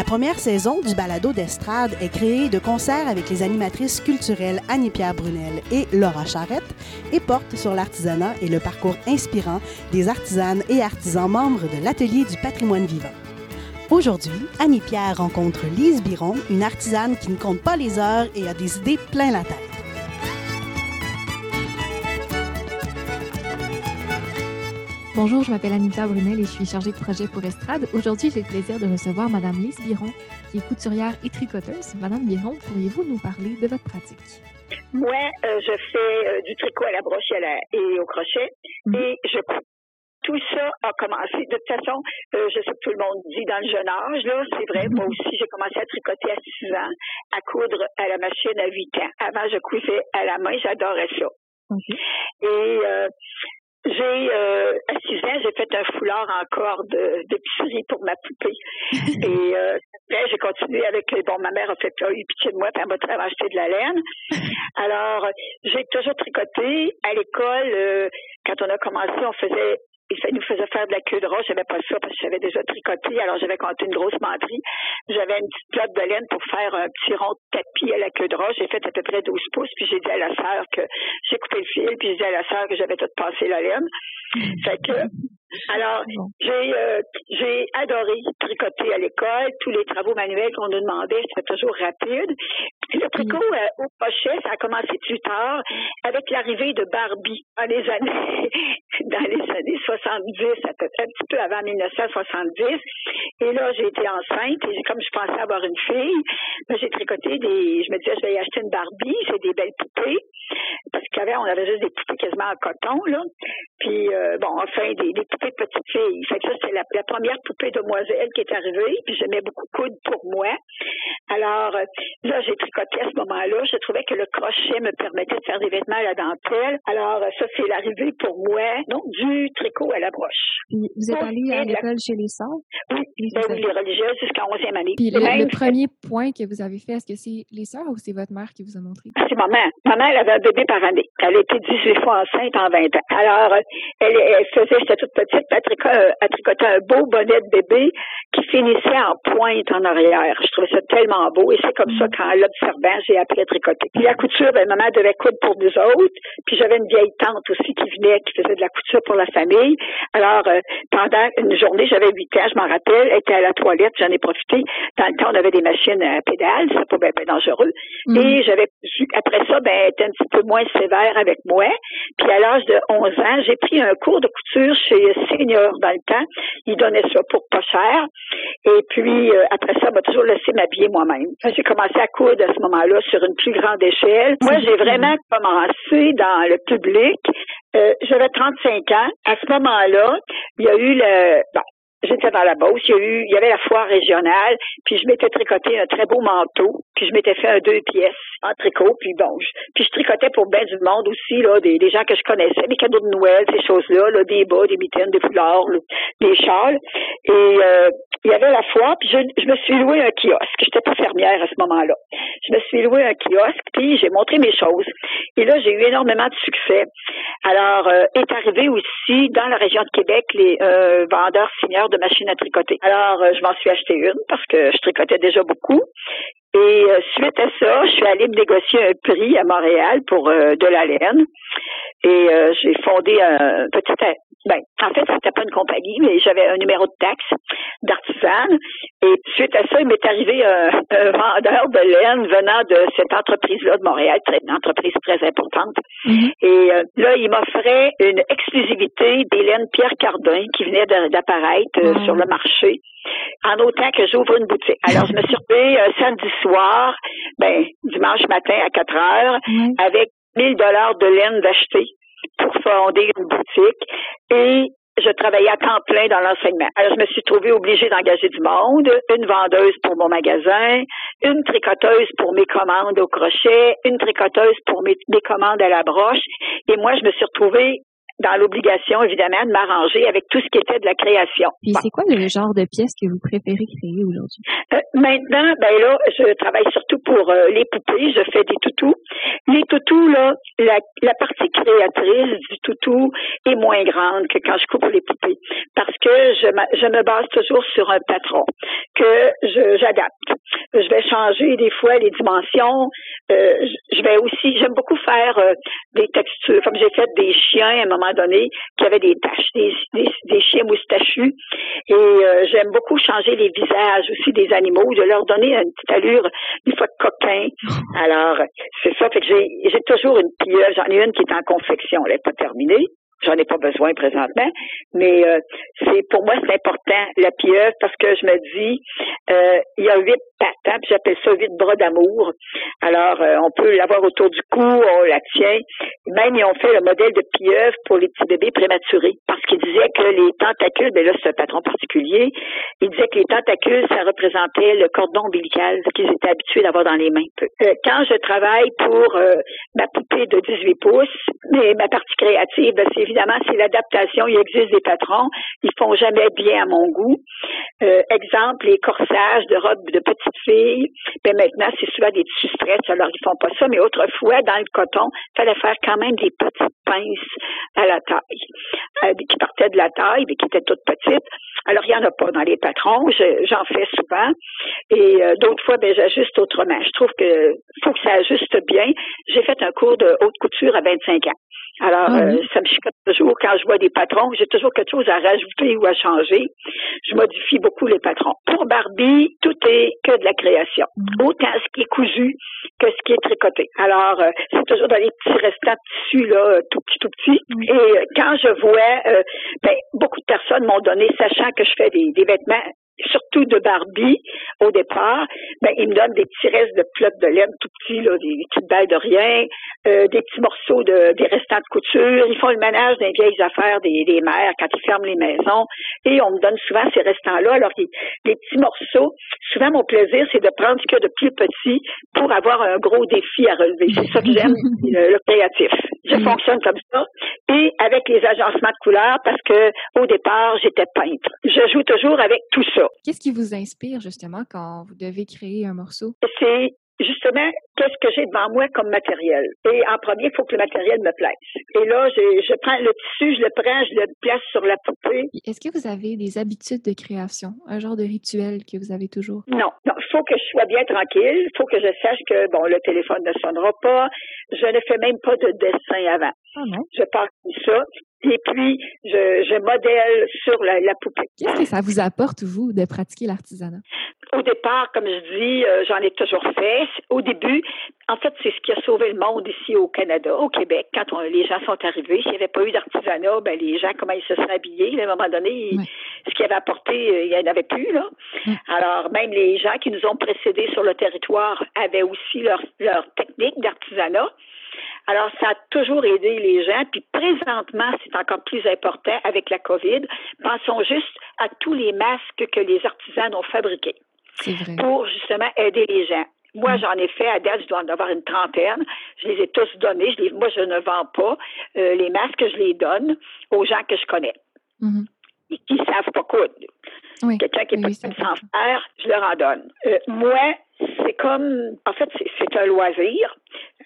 La première saison du balado d'estrade est créée de concert avec les animatrices culturelles Annie-Pierre Brunel et Laura Charrette et porte sur l'artisanat et le parcours inspirant des artisanes et artisans membres de l'Atelier du patrimoine vivant. Aujourd'hui, Annie-Pierre rencontre Lise Biron, une artisane qui ne compte pas les heures et a des idées plein la tête. Bonjour, je m'appelle Anita Brunel et je suis chargée de projet pour Estrade. Aujourd'hui, j'ai le plaisir de recevoir Madame Lise Biron, qui est couturière et tricoteuse. Madame Biron, pourriez-vous nous parler de votre pratique? Moi, euh, je fais euh, du tricot à la broche et, à la- et au crochet Mhm. et je couds. Tout ça a commencé. De toute façon, euh, je sais que tout le monde dit dans le jeune âge, là, c'est vrai. Moi aussi, j'ai commencé à tricoter à 6 ans, à coudre à la machine à 8 ans. Avant, je cousais à la main, j'adorais ça. Et euh, j'ai euh, à 6 ans, j'ai fait un foulard en corde euh, d'épicerie pour ma poupée. Et euh, après, j'ai continué avec les bon, ma mère a fait a eu pitié de moi, puis elle m'a très acheté de la laine. Alors, j'ai toujours tricoté. À l'école, euh, quand on a commencé, on faisait ça nous faisait faire de la queue de roche. J'avais pas ça parce que j'avais déjà tricoté. Alors, j'avais compté une grosse menterie. J'avais une petite plotte de laine pour faire un petit rond de tapis à la queue de roche. J'ai fait à peu près 12 pouces. Puis j'ai dit à la sœur que j'ai coupé le fil. Puis j'ai dit à la sœur que j'avais tout passé la laine. Fait que, alors, j'ai euh, j'ai adoré tricoter à l'école. Tous les travaux manuels qu'on nous demandait, c'était toujours rapide. Le tricot euh, au crochet, ça a commencé plus tard avec l'arrivée de Barbie dans les années dans les années 70, à peu près un petit peu avant 1970. Et là, j'ai été enceinte et comme je pensais avoir une fille, ben, j'ai tricoté des. Je me disais, je vais y acheter une Barbie, c'est des belles poupées. Parce qu'avant, on avait juste des poupées quasiment en coton, là. Puis, euh, bon, enfin, des, des poupées petites filles. Fait que ça, c'était la, la première poupée demoiselle qui est arrivée. Puis, j'aimais beaucoup coudre pour moi. Alors, euh, là, j'ai tricoté à ce moment-là. Je trouvais que le crochet me permettait de faire des vêtements à la dentelle. Alors, euh, ça, c'est l'arrivée pour moi, donc, du tricot à la broche. Puis vous êtes allée à la- l'école chez les sœurs? Oui, ben avez- les religieuses jusqu'en 11e année. Puis le, Même- le premier point que vous avez fait, est-ce que c'est les sœurs ou c'est votre mère qui vous a montré? Ah, c'est maman. Maman, elle avait un bébé par année. Elle a été 18 fois enceinte en 20 ans. Alors, euh, elle, elle faisait, j'étais toute petite, elle tricotait un beau bonnet de bébé qui finissait en pointe en arrière. Je trouvais ça tellement beau et c'est comme ça qu'en l'observant, j'ai appris à tricoter. Puis la couture, ben, maman devait coudre pour nous autres. Puis j'avais une vieille tante aussi qui venait, qui faisait de la couture pour la famille. Alors, euh, pendant une journée, j'avais 8 ans, je m'en rappelle, elle était à la toilette, j'en ai profité. Dans le temps, on avait des machines à pédales, c'est pas bien, bien dangereux. Mhm. Et j'avais après ça, ben, elle était un petit peu moins sévère avec moi. Puis à l'âge de 11 ans, j'ai pris un cours de couture chez Senior dans le temps. Ils donnaient ça pour pas cher. Et puis euh, après ça, m'a toujours laissé m'habiller moi-même. J'ai commencé à coudre à ce moment-là sur une plus grande échelle. Moi, j'ai vraiment commencé dans le public. Euh, J'avais 35 ans. À ce moment-là, il y a eu le... bon, J'étais dans la Beauce, il y a eu, il y avait la foire régionale, puis je m'étais tricoté un très beau manteau, puis je m'étais fait un deux pièces en tricot, puis bon, je, puis je tricotais pour bien du monde aussi, là, des, des gens que je connaissais, des cadeaux de Noël, ces choses-là, là, des bas, des mitaines, des foulards, des châles. Et euh, il y avait la foire, puis je, je me suis loué un kiosque. J'étais pas fermière à ce moment-là. Je me suis loué un kiosque, puis j'ai montré mes choses. Et là, j'ai eu énormément de succès. Alors, euh, est arrivé aussi dans la région de Québec les euh, vendeurs seniors de machines à tricoter. Alors, euh, je m'en suis acheté une parce que je tricotais déjà beaucoup. Et euh, suite à ça, je suis allée me négocier un prix à Montréal pour euh, de la laine. Et j'ai fondé un petit... Ben, en fait, c'était pas une compagnie, mais j'avais un numéro de taxe d'artisane. Et suite à ça, il m'est arrivé un, un vendeur de laine venant de cette entreprise-là de Montréal, très- une entreprise très importante. Mhm. Et euh, là, il m'offrait une exclusivité d'Hélène Pierre Cardin qui venait d'apparaître euh, Wow. sur le marché en autant que j'ouvre une boutique. Alors, je me suis retrouvée un samedi soir, ben, dimanche matin à 4 heures, Ouais. avec 1000 dollars de laine d'acheter pour fonder une boutique. Et je travaillais à temps plein dans l'enseignement. Alors, je me suis trouvée obligée d'engager du monde, une vendeuse pour mon magasin, une tricoteuse pour mes commandes au crochet, une tricoteuse pour mes, mes commandes à la broche. Et moi, je me suis retrouvée dans l'obligation, évidemment, de m'arranger avec tout ce qui était de la création. Et c'est quoi le genre de pièces que vous préférez créer aujourd'hui? Euh, maintenant, ben là, je travaille surtout pour euh, les poupées. Je fais des toutous. Les toutous, là, la, la, partie créatrice du toutou est moins grande que quand je coupe les poupées. Parce que je, je me base toujours sur un patron que j'adapte. Je, vais changer des fois les dimensions. Euh, je vais aussi, j'aime beaucoup faire euh, des textures. Comme j'ai fait des chiens à un moment donné qui avaient des taches, des, des, chiens moustachus. Et euh, j'aime beaucoup changer les visages aussi des animaux, de leur donner une petite allure, une fois coquin. Alors, c'est ça. Fait que j'ai, toujours une. J'en ai une qui est en confection. Elle n'est pas terminée. J'en ai pas besoin présentement, mais euh, c'est pour moi c'est important la pieuvre parce que je me dis euh, il y a huit pattes, hein, puis j'appelle ça huit bras d'amour. Alors euh, on peut l'avoir autour du cou, on la tient. Même ils ont fait le modèle de pieuvre pour les petits bébés prématurés parce qu'ils disaient que les tentacules, ben là c'est un patron particulier, ils disaient que les tentacules ça représentait le cordon ombilical qu'ils étaient habitués d'avoir dans les mains. quand je travaille pour ma poupée de 18 pouces, mais ma partie créative, ben, c'est évidemment, c'est l'adaptation. Il existe des patrons. Ils font jamais bien à mon goût. Euh, exemple, les corsages de robes de petites filles. Ben maintenant, c'est souvent des tissus stress, alors ils font pas ça. Mais autrefois, dans le coton, il fallait faire quand même des petites pinces à la taille, euh, qui partaient de la taille, mais qui étaient toutes petites. Alors, il y en a pas dans les patrons. J'en fais souvent. Et euh, d'autres fois, ben, j'ajuste autrement. Je trouve que faut que ça ajuste bien. J'ai fait un cours de haute couture à 25 ans. Alors, ah euh, ça me chicote toujours quand je vois des patrons. J'ai toujours quelque chose à rajouter ou à changer. Je modifie beaucoup les patrons. Pour Barbie, tout est que de la création. Mm. Autant ce qui est cousu que ce qui est tricoté. Alors, euh, c'est toujours dans les petits restants de tissu, là, tout petit, tout petit. Mm. Et euh, quand je vois, ben, beaucoup de personnes m'ont donné, sachant que je fais des, des vêtements surtout de Barbie au départ, ben, ils me donnent des petits restes de flotte de laine tout petits, là, des petites balles de rien, euh, des petits morceaux de des restants de couture. Ils font le ménage des vieilles affaires des, des mères quand ils ferment les maisons. Et on me donne souvent ces restants-là. Alors, les, petits morceaux, souvent mon plaisir, c'est de prendre ce qu'il y a de plus petit pour avoir un gros défi à relever. C'est ça que j'aime, le, créatif. Je fonctionne comme ça. Et avec les agencements de couleurs, parce que au départ, j'étais peintre. Je joue toujours avec tout ça. Qu'est-ce qui vous inspire justement quand vous devez créer un morceau? C'est justement qu'est-ce que j'ai devant moi comme matériel? Et en premier, il faut que le matériel me plaise. Et là, je, je, prends le tissu, je le prends, je le place sur la poupée. Est-ce que vous avez des habitudes de création, un genre de rituel que vous avez toujours? Non, non. Il faut que je sois bien tranquille. Il faut que je sache que bon, le téléphone ne sonnera pas. Je ne fais même pas de dessin avant. Ah non? Je pars comme ça. Et puis, je, je modèle sur la, la poupée. Qu'est-ce que ça vous apporte, vous, de pratiquer l'artisanat? Au départ, comme je dis, euh, j'en ai toujours fait. Au début, en fait, c'est ce qui a sauvé le monde ici au Canada, au Québec. Quand les gens sont arrivés, s'il n'y avait pas eu d'artisanat, ben les gens, comment ils se seraient habillés, à un moment donné, ce qu'ils avaient apporté, euh, il n'y en avait plus. Là. Alors, même les gens qui nous ont précédés sur le territoire avaient aussi leur, leur technique d'artisanat. Alors, ça a toujours aidé les gens. Puis présentement, c'est encore plus important avec la COVID. Pensons juste à tous les masques que les artisans ont fabriqués pour justement aider les gens. Moi, mm. j'en ai fait à date, je dois en avoir une trentaine. Je les ai tous donnés. Je les, moi, je ne vends pas. Euh, les masques, je les donne aux gens que je connais. Mm-hmm. qui ne savent pas Quelqu'un qui est pas sans faire, je leur en donne. Euh, moi, c'est comme, en fait, c'est un loisir.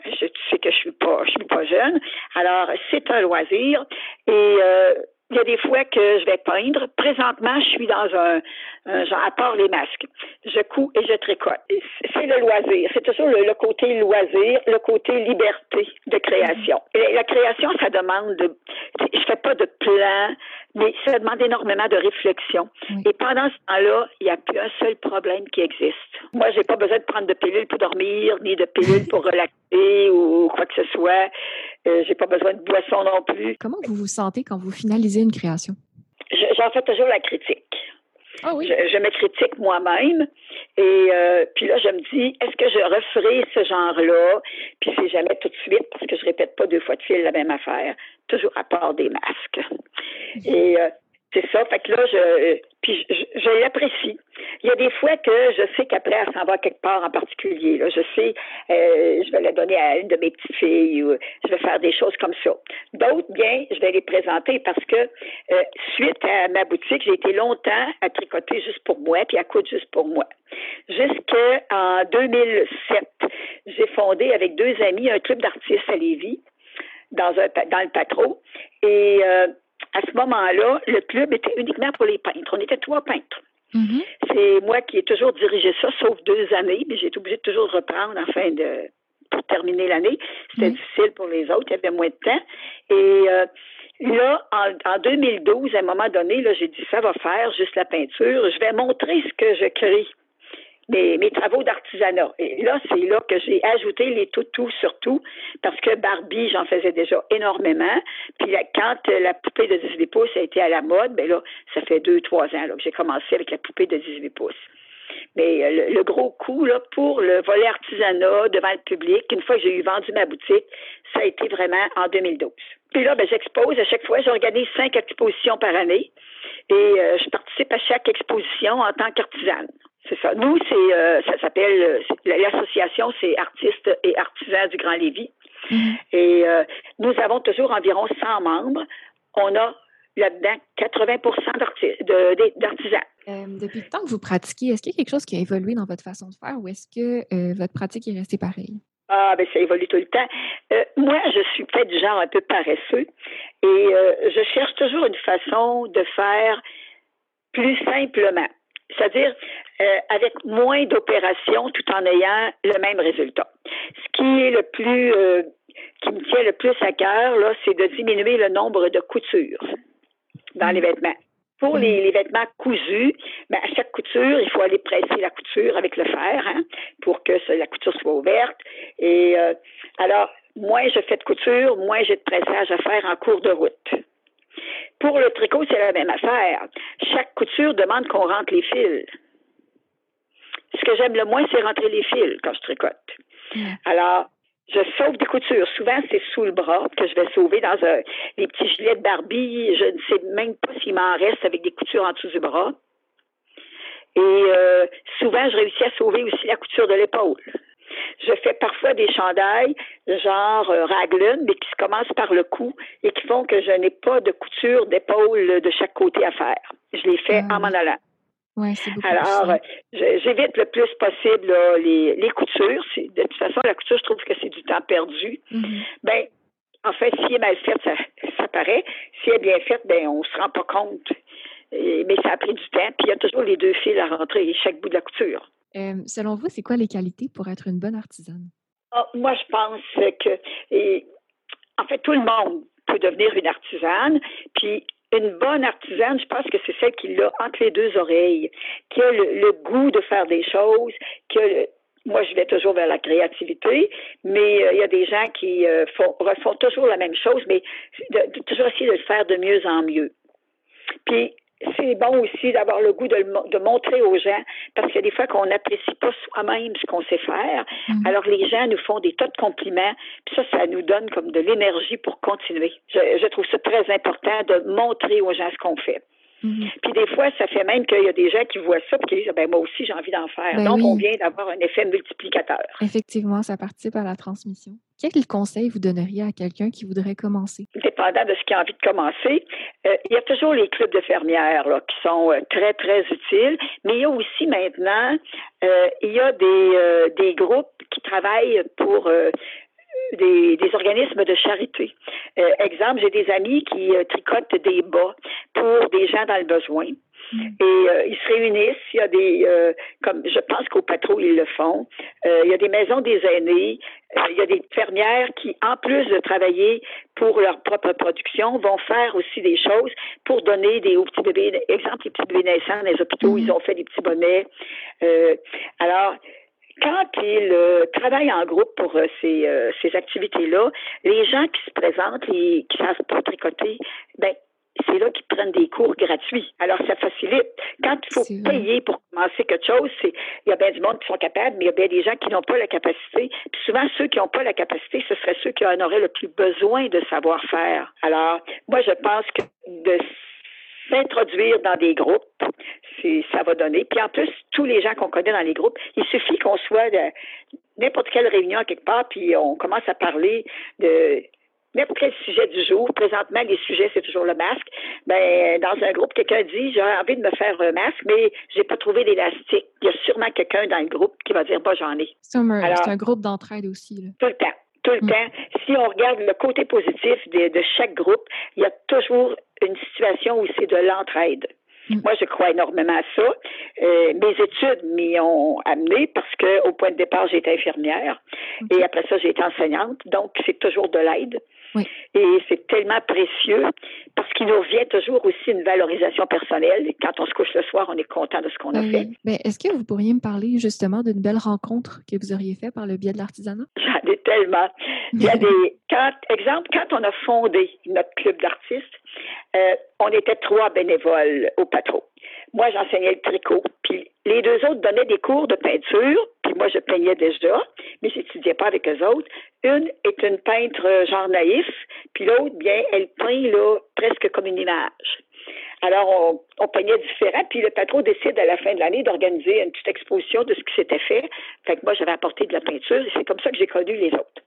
Je sais que je suis pas, je suis pas jeune. Alors, c'est un loisir et euh, il y a des fois que je vais peindre. Présentement, je suis dans un, genre, à part les masques, je couds et je tricote. C'est le loisir. C'est toujours le, côté loisir, le côté liberté de création. Et la création, ça demande de, je fais pas de plan, mais ça demande énormément de réflexion. Et pendant ce temps-là, il n'y a plus un seul problème qui existe. Moi, j'ai pas besoin de prendre de pilules pour dormir, ni de pilules pour relaxer ou quoi que ce soit. Euh, j'ai pas besoin de boisson non plus. Comment vous vous sentez quand vous finalisez une création? J'en fais toujours la critique. Ah oui. je, me critique moi-même et euh, puis là je me dis est-ce que je referai ce genre-là? Puis c'est jamais tout de suite parce que je répète pas deux fois de fil la même affaire toujours à part des masques et euh, C'est ça. Fait que là, je, puis je, l'apprécie. Il y a des fois que je sais qu'après, elle s'en va quelque part en particulier. Là. Je sais, euh, je vais la donner à une de mes petites filles ou je vais faire des choses comme ça. D'autres, bien, je vais les présenter parce que euh, suite à ma boutique, j'ai été longtemps à tricoter juste pour moi puis à coudre juste pour moi. Jusqu'en 2007, j'ai fondé avec deux amis un club d'artistes à Lévis dans, un, dans le patro. Et euh, à ce moment-là, le club était uniquement pour les peintres. On était trois peintres. Mm-hmm. C'est moi qui ai toujours dirigé ça, sauf deux années, mais j'ai été obligée de toujours reprendre en fin de pour terminer l'année. C'était mm-hmm. difficile pour les autres, il y avait moins de temps. Et euh, là, en, 2012, à un moment donné, là, j'ai dit ça va faire juste la peinture. Je vais montrer ce que je crée mes, mes travaux d'artisanat. Et là, c'est là que j'ai ajouté les toutous surtout, parce que Barbie, j'en faisais déjà énormément. Puis quand la poupée de 18 pouces a été à la mode, ben là, ça fait deux, trois ans là, que j'ai commencé avec la poupée de 18 pouces. Mais euh, le, gros coup là, pour le volet artisanat devant le public, une fois que j'ai eu vendu ma boutique, ça a été vraiment en 2012. Puis là, ben, j'expose à chaque fois, j'organise cinq expositions par année et euh, je participe à chaque exposition en tant qu'artisane. C'est ça. Nous, c'est euh, ça s'appelle euh, l'association, c'est artistes et artisans du Grand Lévis. Mm-hmm. Et euh, nous avons toujours environ 100 membres. On a là-dedans 80% d'artisans. depuis le temps que vous pratiquez, est-ce qu'il y a quelque chose qui a évolué dans votre façon de faire ou est-ce que votre pratique est restée pareille? Ah, ben ça évolue tout le temps. moi, je suis peut-être du genre un peu paresseux et je cherche toujours une façon de faire plus simplement c'est-à-dire euh, avec moins d'opérations tout en ayant le même résultat. Ce qui est le plus euh, qui me tient le plus à cœur, là, c'est de diminuer le nombre de coutures dans les vêtements. Pour les, vêtements cousus, ben, à chaque couture, il faut aller presser la couture avec le fer hein, pour que la couture soit ouverte. Et euh, alors, moins je fais de couture, moins j'ai de pressage à faire en cours de route. Pour le tricot, c'est la même affaire. Chaque couture demande qu'on rentre les fils. Ce que j'aime le moins, c'est rentrer les fils quand je tricote. Alors, je sauve des coutures. Souvent, c'est sous le bras que je vais sauver dans un, les petits gilets de Barbie. Je ne sais même pas s'il m'en reste avec des coutures en dessous du bras. Et euh, souvent, je réussis à sauver aussi la couture de l'épaule. Je fais parfois des chandails genre euh, raglan, mais qui se commencent par le cou et qui font que je n'ai pas de couture d'épaule de chaque côté à faire. Je les fais ah en m'en allant. Ouais, Alors, euh, j'évite le plus possible les, les coutures. De toute façon, la couture, je trouve que c'est du temps perdu. Mm-hmm. Ben, en fait, si elle est mal faite, ça, ça paraît. Si elle est bien faite, ben, on se rend pas compte. mais ça a pris du temps. Puis il y a toujours les deux fils à rentrer chaque bout de la couture. Euh, selon vous, c'est quoi les qualités pour être une bonne artisane? Ah, moi, je pense que, en fait, tout le monde peut devenir une artisane. Puis, une bonne artisane, je pense que c'est celle qui l'a entre les deux oreilles, qui a le, goût de faire des choses, qui a moi, je vais toujours vers la créativité, mais euh, il y a des gens qui euh, font, toujours la même chose, mais de, toujours essayer de le faire de mieux en mieux. Puis, c'est bon aussi d'avoir le goût de, de, montrer aux gens, parce qu'il y a des fois qu'on n'apprécie pas soi-même ce qu'on sait faire. Mhm. Alors les gens nous font des tas de compliments, puis ça, ça nous donne comme de l'énergie pour continuer. Je, je trouve ça très important de montrer aux gens ce qu'on fait. Mhm. Puis des fois, ça fait même qu'il y a des gens qui voient ça et qui disent ben moi aussi j'ai envie d'en faire. Ben Donc on vient d'avoir un effet multiplicateur. Effectivement, ça participe à la transmission. Quel conseil vous donneriez à quelqu'un qui voudrait commencer? Dépendant de ce qui a envie de commencer, euh, il y a toujours les clubs de fermières là, qui sont euh, très, très utiles, mais il y a aussi maintenant, euh, il y a des, des groupes qui travaillent pour des, des, organismes de charité. Euh, exemple, j'ai des amis qui euh, tricotent des bas pour des gens dans le besoin. Mm. Et euh, ils se réunissent. Il y a des, comme je pense qu'au patron ils le font. il y a des maisons des aînés. il y a des fermières qui, en plus de travailler pour leur propre production, vont faire aussi des choses pour donner des aux petits bébés. Exemple, les petits bébés naissants dans les hôpitaux, mm. ils ont fait des petits bonnets. alors, quand ils euh, travaillent en groupe pour euh, ces, euh, ces activités-là, les gens qui se présentent et qui savent pas tricoter, ben c'est là qu'ils prennent des cours gratuits. Alors, ça facilite. Quand il faut payer pour commencer quelque chose, c'est il y a bien du monde qui sont capables, mais il y a bien des gens qui n'ont pas la capacité. Puis souvent, ceux qui n'ont pas la capacité, ce seraient ceux qui en auraient le plus besoin de savoir-faire. Alors, moi, je pense que de s'introduire dans des groupes, ça va donner. Puis en plus, tous les gens qu'on connaît dans les groupes, il suffit qu'on soit de n'importe quelle réunion à quelque part, puis on commence à parler de n'importe quel sujet du jour. Présentement, les sujets, c'est toujours le masque. Ben, dans un groupe, quelqu'un dit, j'ai envie de me faire un masque, mais j'ai pas trouvé d'élastique. Il y a sûrement quelqu'un dans le groupe qui va dire, bah, j'en ai. C'est un, groupe d'entraide aussi. Là. Tout le temps. Tout le mm. temps. Si on regarde le côté positif de, de chaque groupe, il y a toujours une situation où c'est de l'entraide. Mm. Moi, je crois énormément à ça. Euh, mes études m'y ont amené parce que au point de départ, j'étais infirmière et après ça, j'ai été enseignante. Donc, c'est toujours de l'aide. Et c'est tellement précieux parce qu'il nous revient toujours aussi une valorisation personnelle. Quand on se couche le soir, on est content de ce qu'on a fait. Mais est-ce que vous pourriez me parler justement d'une belle rencontre que vous auriez faite par le biais de l'artisanat? J'en ai tellement. Il y a des. Quand, exemple, quand on a fondé notre club d'artistes, euh, on était trois bénévoles au patron. Moi, j'enseignais le tricot, puis les deux autres donnaient des cours de peinture, puis moi, je peignais déjà, mais j'étudiais pas avec eux autres. Une est une peintre genre naïf, puis l'autre, bien, elle peint là presque comme une image. Alors, on, peignait différent, puis le patron décide à la fin de l'année d'organiser une petite exposition de ce qui s'était fait. Fait que moi, j'avais apporté de la peinture, et c'est comme ça que j'ai connu les autres.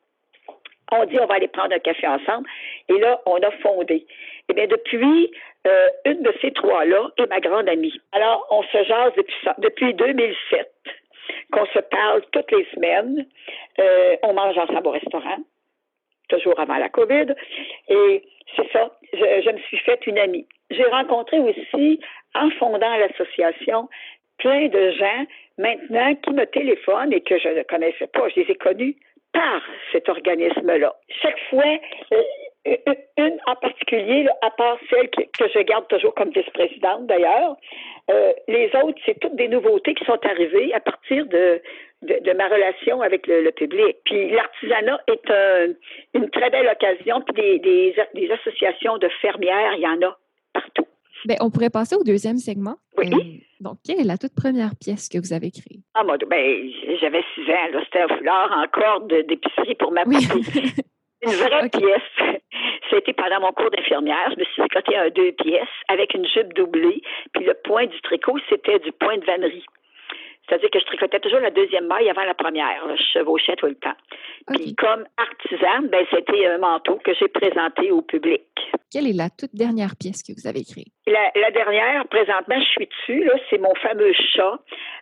On dit on va aller prendre un café ensemble. Et là, on a fondé. Eh bien, depuis, euh, une de ces trois-là est ma grande amie. Alors, on se jase depuis, depuis 2007, qu'on se parle toutes les semaines. Euh, on mange ensemble au restaurant, toujours avant la COVID. Et c'est ça, je, me suis faite une amie. J'ai rencontré aussi, en fondant l'association, plein de gens maintenant qui me téléphonent et que je ne connaissais pas. Je les ai connus par cet organisme-là. Chaque fois, euh, une en particulier, à part celle que, je garde toujours comme vice-présidente d'ailleurs, euh, les autres, c'est toutes des nouveautés qui sont arrivées à partir de, de, ma relation avec le, public. Puis l'artisanat est une très belle occasion, puis des, des, des, associations de fermières, il y en a partout. Bien, on pourrait passer au deuxième segment. Oui. Euh, donc, quelle est la toute première pièce que vous avez créée? Ah, moi, ben, j'avais six ans. C'était un foulard en corde d'épicerie pour ma oui. Une vraie pièce. C'était pendant mon cours d'infirmière. Je me suis décoté un deux pièces avec une jupe doublée. Puis le point du tricot, c'était du point de vannerie. C'est-à-dire que je tricotais toujours la deuxième maille avant la première. Je chevauchais tout le temps. Puis comme artisane, ben, c'était un manteau que j'ai présenté au public. Quelle est la toute dernière pièce que vous avez créée? La, dernière, présentement, je suis dessus. Là, c'est mon fameux chat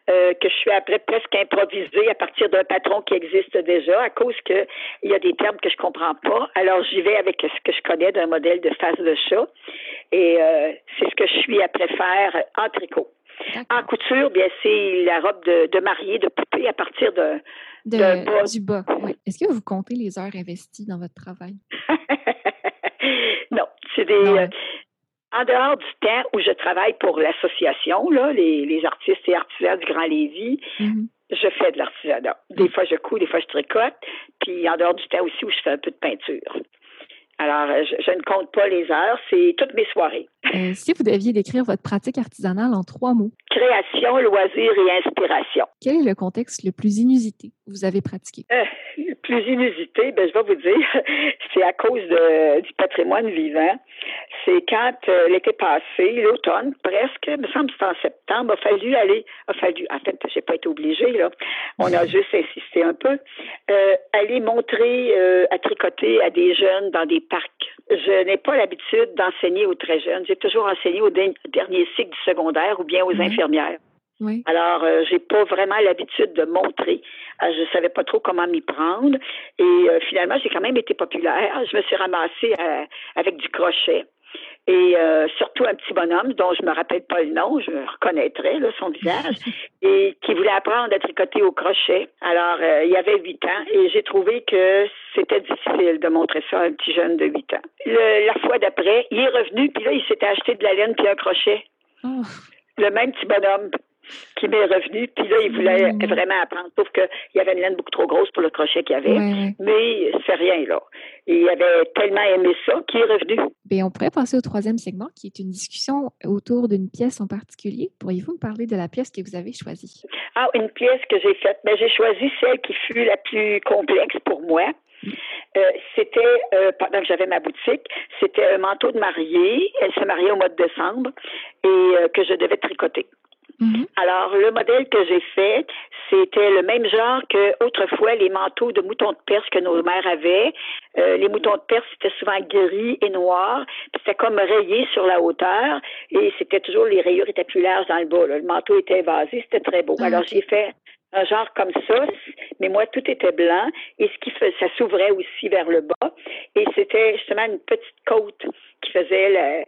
euh, que je suis après presque improvisé à partir d'un patron qui existe déjà à cause que il y a des termes que je comprends pas. Alors, j'y vais avec ce que je connais d'un modèle de face de chat. Et euh, c'est ce que je suis après faire en tricot. En couture, bien, c'est la robe de, mariée, de poupée à partir de, de, du bas. Est-ce que vous comptez les heures investies dans votre travail? non, c'est des. Euh, en dehors du temps où je travaille pour l'association, là, les, artistes et artisans du Grand Lévis, mm-hmm. je fais de l'artisanat. Des fois, je couds, des fois, je tricote. Puis, en dehors du temps aussi où je fais un peu de peinture. Alors, euh, je, ne compte pas les heures, c'est toutes mes soirées. Euh, si vous deviez décrire votre pratique artisanale en trois mots. Création, loisir et inspiration. Quel est le contexte le plus inusité que vous avez pratiqué? Euh, le plus inusité, ben, je vais vous dire, c'est à cause de, du patrimoine vivant. C'est quand l'été passé, l'automne, presque, me semble que c'était en septembre, a fallu aller, a fallu, en fait, j'ai pas été obligée, là. On a juste insisté un peu, aller montrer à tricoter à des jeunes dans des parcs. Je n'ai pas l'habitude d'enseigner aux très jeunes. J'ai toujours enseigné au dernier cycle du secondaire ou bien aux infirmières. Oui. Alors, euh, j'ai pas vraiment l'habitude de montrer. Je euh, je savais pas trop comment m'y prendre. Et euh, finalement, j'ai quand même été populaire. Je me suis ramassée avec du crochet et euh, surtout un petit bonhomme dont je me rappelle pas le nom, je reconnaîtrais là, son visage, et qui voulait apprendre à tricoter au crochet. Alors, euh, il y avait huit ans et j'ai trouvé que c'était difficile de montrer ça à un petit jeune de huit ans. la fois d'après, il est revenu, puis là, il s'était acheté de la laine puis un crochet. Oh. Le même petit bonhomme qui m'est revenu. Puis là, il voulait mmh. vraiment apprendre. Sauf qu'il y avait une laine beaucoup trop grosse pour le crochet qu'il y avait. Mais c'est rien, là. il avait tellement aimé ça qu'il est revenu. Bien, on pourrait passer au troisième segment, qui est une discussion autour d'une pièce en particulier. Pourriez-vous me parler de la pièce que vous avez choisie? Ah, une pièce que j'ai faite. Ben, j'ai choisi celle qui fut la plus complexe pour moi. Euh, c'était, euh, pendant que j'avais ma boutique, c'était un manteau de mariée. Elle se mariait au mois de décembre et euh, que je devais tricoter. Mhm. Alors, le modèle que j'ai fait, c'était le même genre que autrefois les manteaux de moutons de Perse que nos mères avaient. Euh, les moutons de Perse, c'était souvent gris et noir. puis C'était comme rayé sur la hauteur et c'était toujours, les rayures étaient plus larges dans le bas. là. Le manteau était évasé, c'était très beau. Ah, Alors, j'ai fait un genre comme ça, mais moi, tout était blanc et ce qui fait, ça s'ouvrait aussi vers le bas. Et c'était justement une petite côte qui faisait le-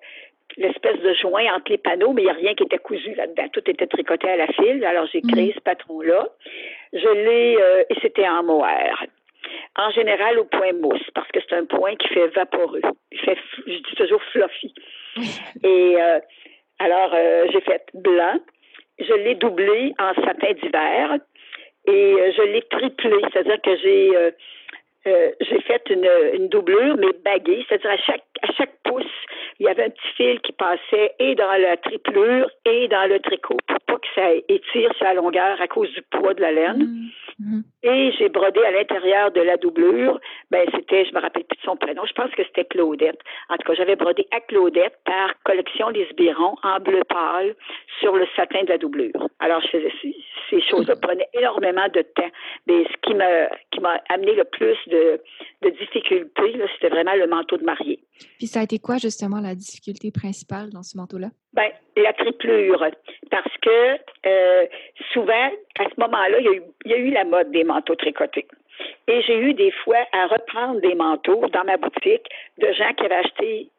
l'espèce de joint entre les panneaux, mais il n'y a rien qui était cousu là-dedans. Tout était tricoté à la file. Alors, j'ai créé ce patron-là. Je l'ai, euh, et c'était en mohair. En général, au point mousse, parce que c'est un point qui fait vaporeux. Il fait, je dis toujours fluffy. Et euh, alors, euh, j'ai fait blanc. Je l'ai doublé en satin d'hiver et euh, je l'ai triplé, c'est-à-dire que j'ai euh, euh, j'ai fait une, une doublure, mais baguée, c'est-à-dire à chaque à chaque pouce, il y avait un petit fil qui passait et dans la triplure et dans le tricot pour pas que ça étire sa longueur à cause du poids de la laine. Mhm. Mhm. Et j'ai brodé à l'intérieur de la doublure. Ben, c'était, je me rappelle plus de son prénom, je pense que c'était Claudette. En tout cas, j'avais brodé à Claudette par collection Lisbiron en bleu pâle sur le satin de la doublure. Alors, je faisais ces, choses-là, prenaient énormément de temps. Mais ce qui m'a, qui m'a amené le plus de, de difficultés, c'était vraiment le manteau de mariée. Puis ça a été quoi justement la difficulté principale dans ce manteau-là? Ben, la triplure. Parce que euh, souvent, à ce moment-là, il y, a eu, il y a eu la mode des manteaux tricotés. Et j'ai eu des fois à reprendre des manteaux dans ma boutique de gens qui avaient acheté,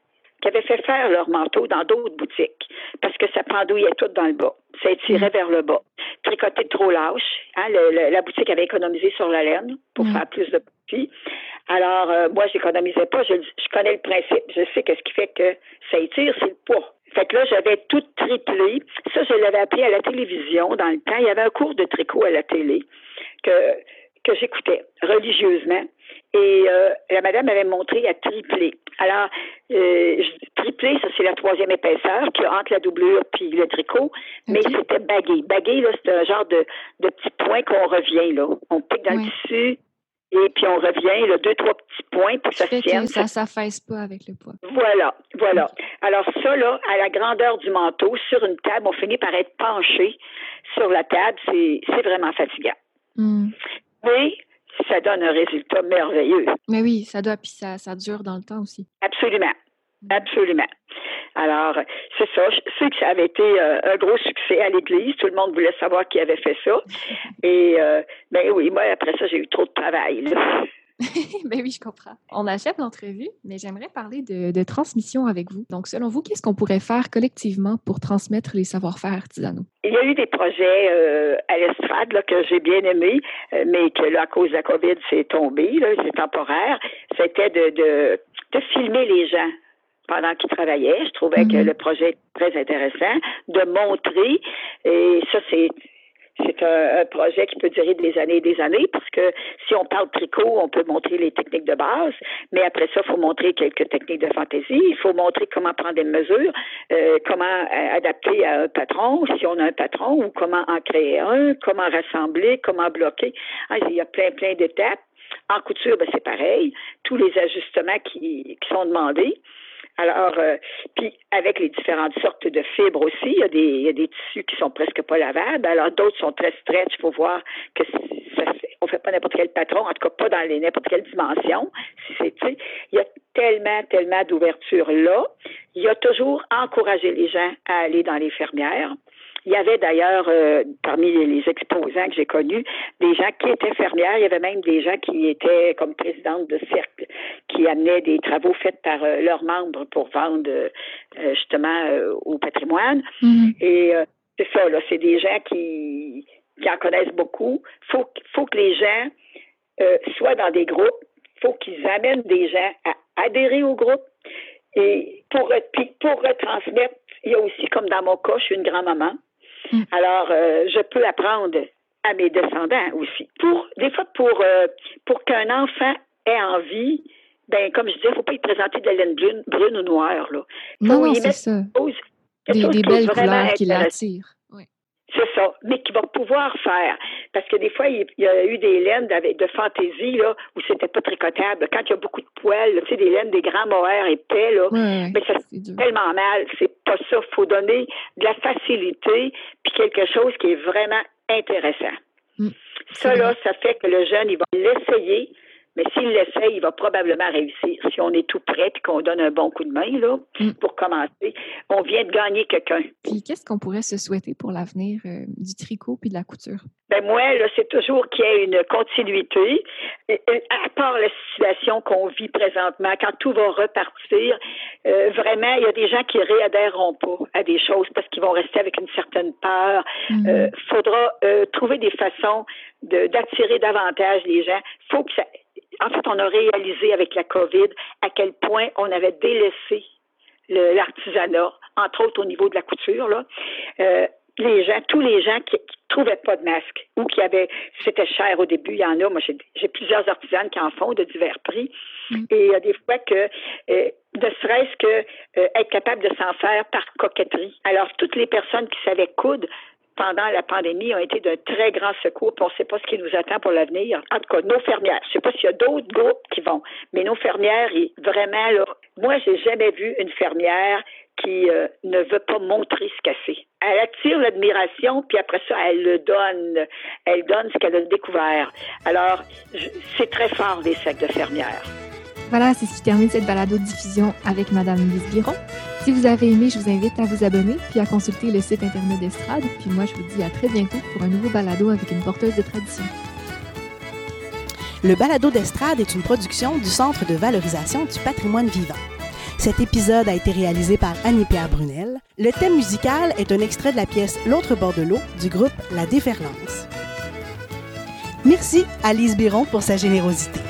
qui avaient fait faire leurs manteaux dans d'autres boutiques parce que ça pendouillait tout dans le bas. Ça étirait vers le bas. Tricoté trop lâche. Hein, le- le- la boutique avait économisé sur la laine pour Mm. faire plus de profit. Alors, euh, moi, j'économisais pas. Je, je connais le principe. Je sais que ce qui fait que ça étire, c'est le poids. Fait que là, j'avais tout triplé. Ça, je l'avais appris à la télévision dans le temps. Il y avait un cours de tricot à la télé que, que j'écoutais religieusement. Et euh, la madame m'avait montré à tripler. Alors, euh, tripler, ça c'est la troisième épaisseur qui entre la doublure puis le tricot, mais Ok. c'était bagué. Bagué, là, c'est un genre de, de petit point qu'on revient, là. On pique dans le tissu et puis on revient, là, deux, trois petits points pour que Ça se tienne. ça s'affaisse pas avec le poids. Voilà, voilà. Alors ça, là, à la grandeur du manteau, sur une table, on finit par être penché sur la table. C'est c'est vraiment fatigant. Hmm. Mais ça donne un résultat merveilleux. Mais oui, ça doit, puis ça, ça dure dans le temps aussi. Absolument. Absolument. Alors, c'est ça. Je sais que ça avait été euh, un gros succès à l'Église. Tout le monde voulait savoir qui avait fait ça. Et, euh, ben oui, moi, après ça, j'ai eu trop de travail. là. ben oui, je comprends. On achève l'entrevue, mais j'aimerais parler de, de transmission avec vous. Donc, selon vous, qu'est-ce qu'on pourrait faire collectivement pour transmettre les savoir-faire artisanaux? Il y a eu des projets euh, à l'estrade là, que j'ai bien aimés, euh, mais que là, à cause de la COVID, c'est tombé, là, c'est temporaire. C'était de, de, de filmer les gens pendant qu'ils travaillaient. Je trouvais que Mhm. le projet était très intéressant, de montrer, et ça, c'est c'est un, un projet qui peut durer des années et des années parce que si on parle tricot, on peut montrer les techniques de base, mais après ça, il faut montrer quelques techniques de fantaisie. Il faut montrer comment prendre des mesures, euh, comment euh, adapter à un patron, si on a un patron, ou comment en créer un, comment rassembler, comment bloquer. Ah, il y a plein, plein d'étapes. En couture, ben, c'est pareil. Tous les ajustements qui, qui sont demandés. Alors, euh, puis avec les différentes sortes de fibres aussi, il y a des, il y a des tissus qui sont presque pas lavables. Alors d'autres sont très stretch. Il faut voir que ça, on fait pas n'importe quel patron, en tout cas pas dans les n'importe quelle dimension. Si c'est, il y a tellement, tellement d'ouverture là. Il y a toujours encouragé les gens à aller dans les fermières. Il y avait d'ailleurs, euh, parmi les, exposants que j'ai connus, des gens qui étaient fermières. Il y avait même des gens qui étaient comme présidentes de cercle, qui amenaient des travaux faits par euh, leurs membres pour vendre euh, justement au patrimoine. Mhm. Et c'est ça, là, c'est des gens qui, qui en connaissent beaucoup. Faut, faut que les gens soient dans des groupes. faut qu'ils amènent des gens à adhérer au groupe. Et pour, pour retransmettre, il y a aussi, comme dans mon cas, je suis une grand-maman. Mm. Alors, euh, je peux apprendre à mes descendants aussi. Pour des fois, pour euh, pour qu'un enfant ait envie, ben comme je disais, il ne faut pas y présenter de la laine brune, brune ou noire. Là. Non, Faut non, y c'est ça. Chose- Des, des belles couleurs qui l'attirent. C'est ça, mais qui va pouvoir faire. parce que des fois, il y a eu des laines de fantaisie, là, où c'était pas tricotable. Quand il y a beaucoup de poils, tu sais, des laines, des grands mohaires épais, là, mais ça fait tellement mal. C'est pas ça. Faut donner de la facilité, puis quelque chose qui est vraiment intéressant. Mm. ça, là, ça fait que le jeune, il va l'essayer, mais s'il l'essaye, il va probablement réussir. Si on est tout prêt et qu'on donne un bon coup de main là, mm. pour commencer, on vient de gagner quelqu'un. Puis qu'est-ce qu'on pourrait se souhaiter pour l'avenir euh, du tricot puis de la couture? Ben moi, c'est toujours qu'il y ait une continuité. à part la situation qu'on vit présentement, quand tout va repartir, euh, vraiment, il y a des gens qui réadhéreront pas à des choses parce qu'ils vont rester avec une certaine peur. Il mm. euh, faudra trouver des façons d'attirer davantage les gens. Faut que ça, en fait, on a réalisé avec la COVID à quel point on avait délaissé l'artisanat, entre autres au niveau de la couture. Là. Euh, les gens, tous les gens qui, ne trouvaient pas de masque ou qui avaient, c'était cher au début, il y en a. Moi, j'ai plusieurs artisanes qui en font de divers prix. Mm. Et il y a des fois que, euh, ne serait-ce que euh, être capable de s'en faire par coquetterie. Alors, toutes les personnes qui savaient coudre pendant la pandémie ont été d'un très grand secours. on ne sait pas ce qui nous attend pour l'avenir. En tout cas, nos fermières. Je ne sais pas s'il y a d'autres groupes qui vont, mais nos fermières, vraiment, là, moi, j'ai jamais vu une fermière qui euh, ne veut pas montrer ce qu'elle fait. Elle attire l'admiration, puis après ça, elle le donne. Elle donne ce qu'elle a découvert. Alors, c'est très fort, les sacs de fermières. Voilà, c'est ce qui termine cette balado-diffusion avec Madame Lise Biron. Si vous avez aimé, je vous invite à vous abonner puis à consulter le site Internet d'Estrade. Puis moi, je vous dis à très bientôt pour un nouveau balado avec une porteuse de tradition. Le balado d'Estrade est une production du Centre de valorisation du patrimoine vivant. Cet épisode a été réalisé par Annie-Pierre Brunel. Le thème musical est un extrait de la pièce L'autre bord de l'eau du groupe La Déferlance. Merci à Lise Biron pour sa générosité.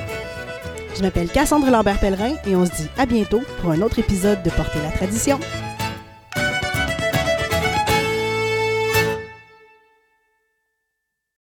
Je m'appelle Cassandre Lambert-Pellerin et on se dit à bientôt pour un autre épisode de Porter la tradition.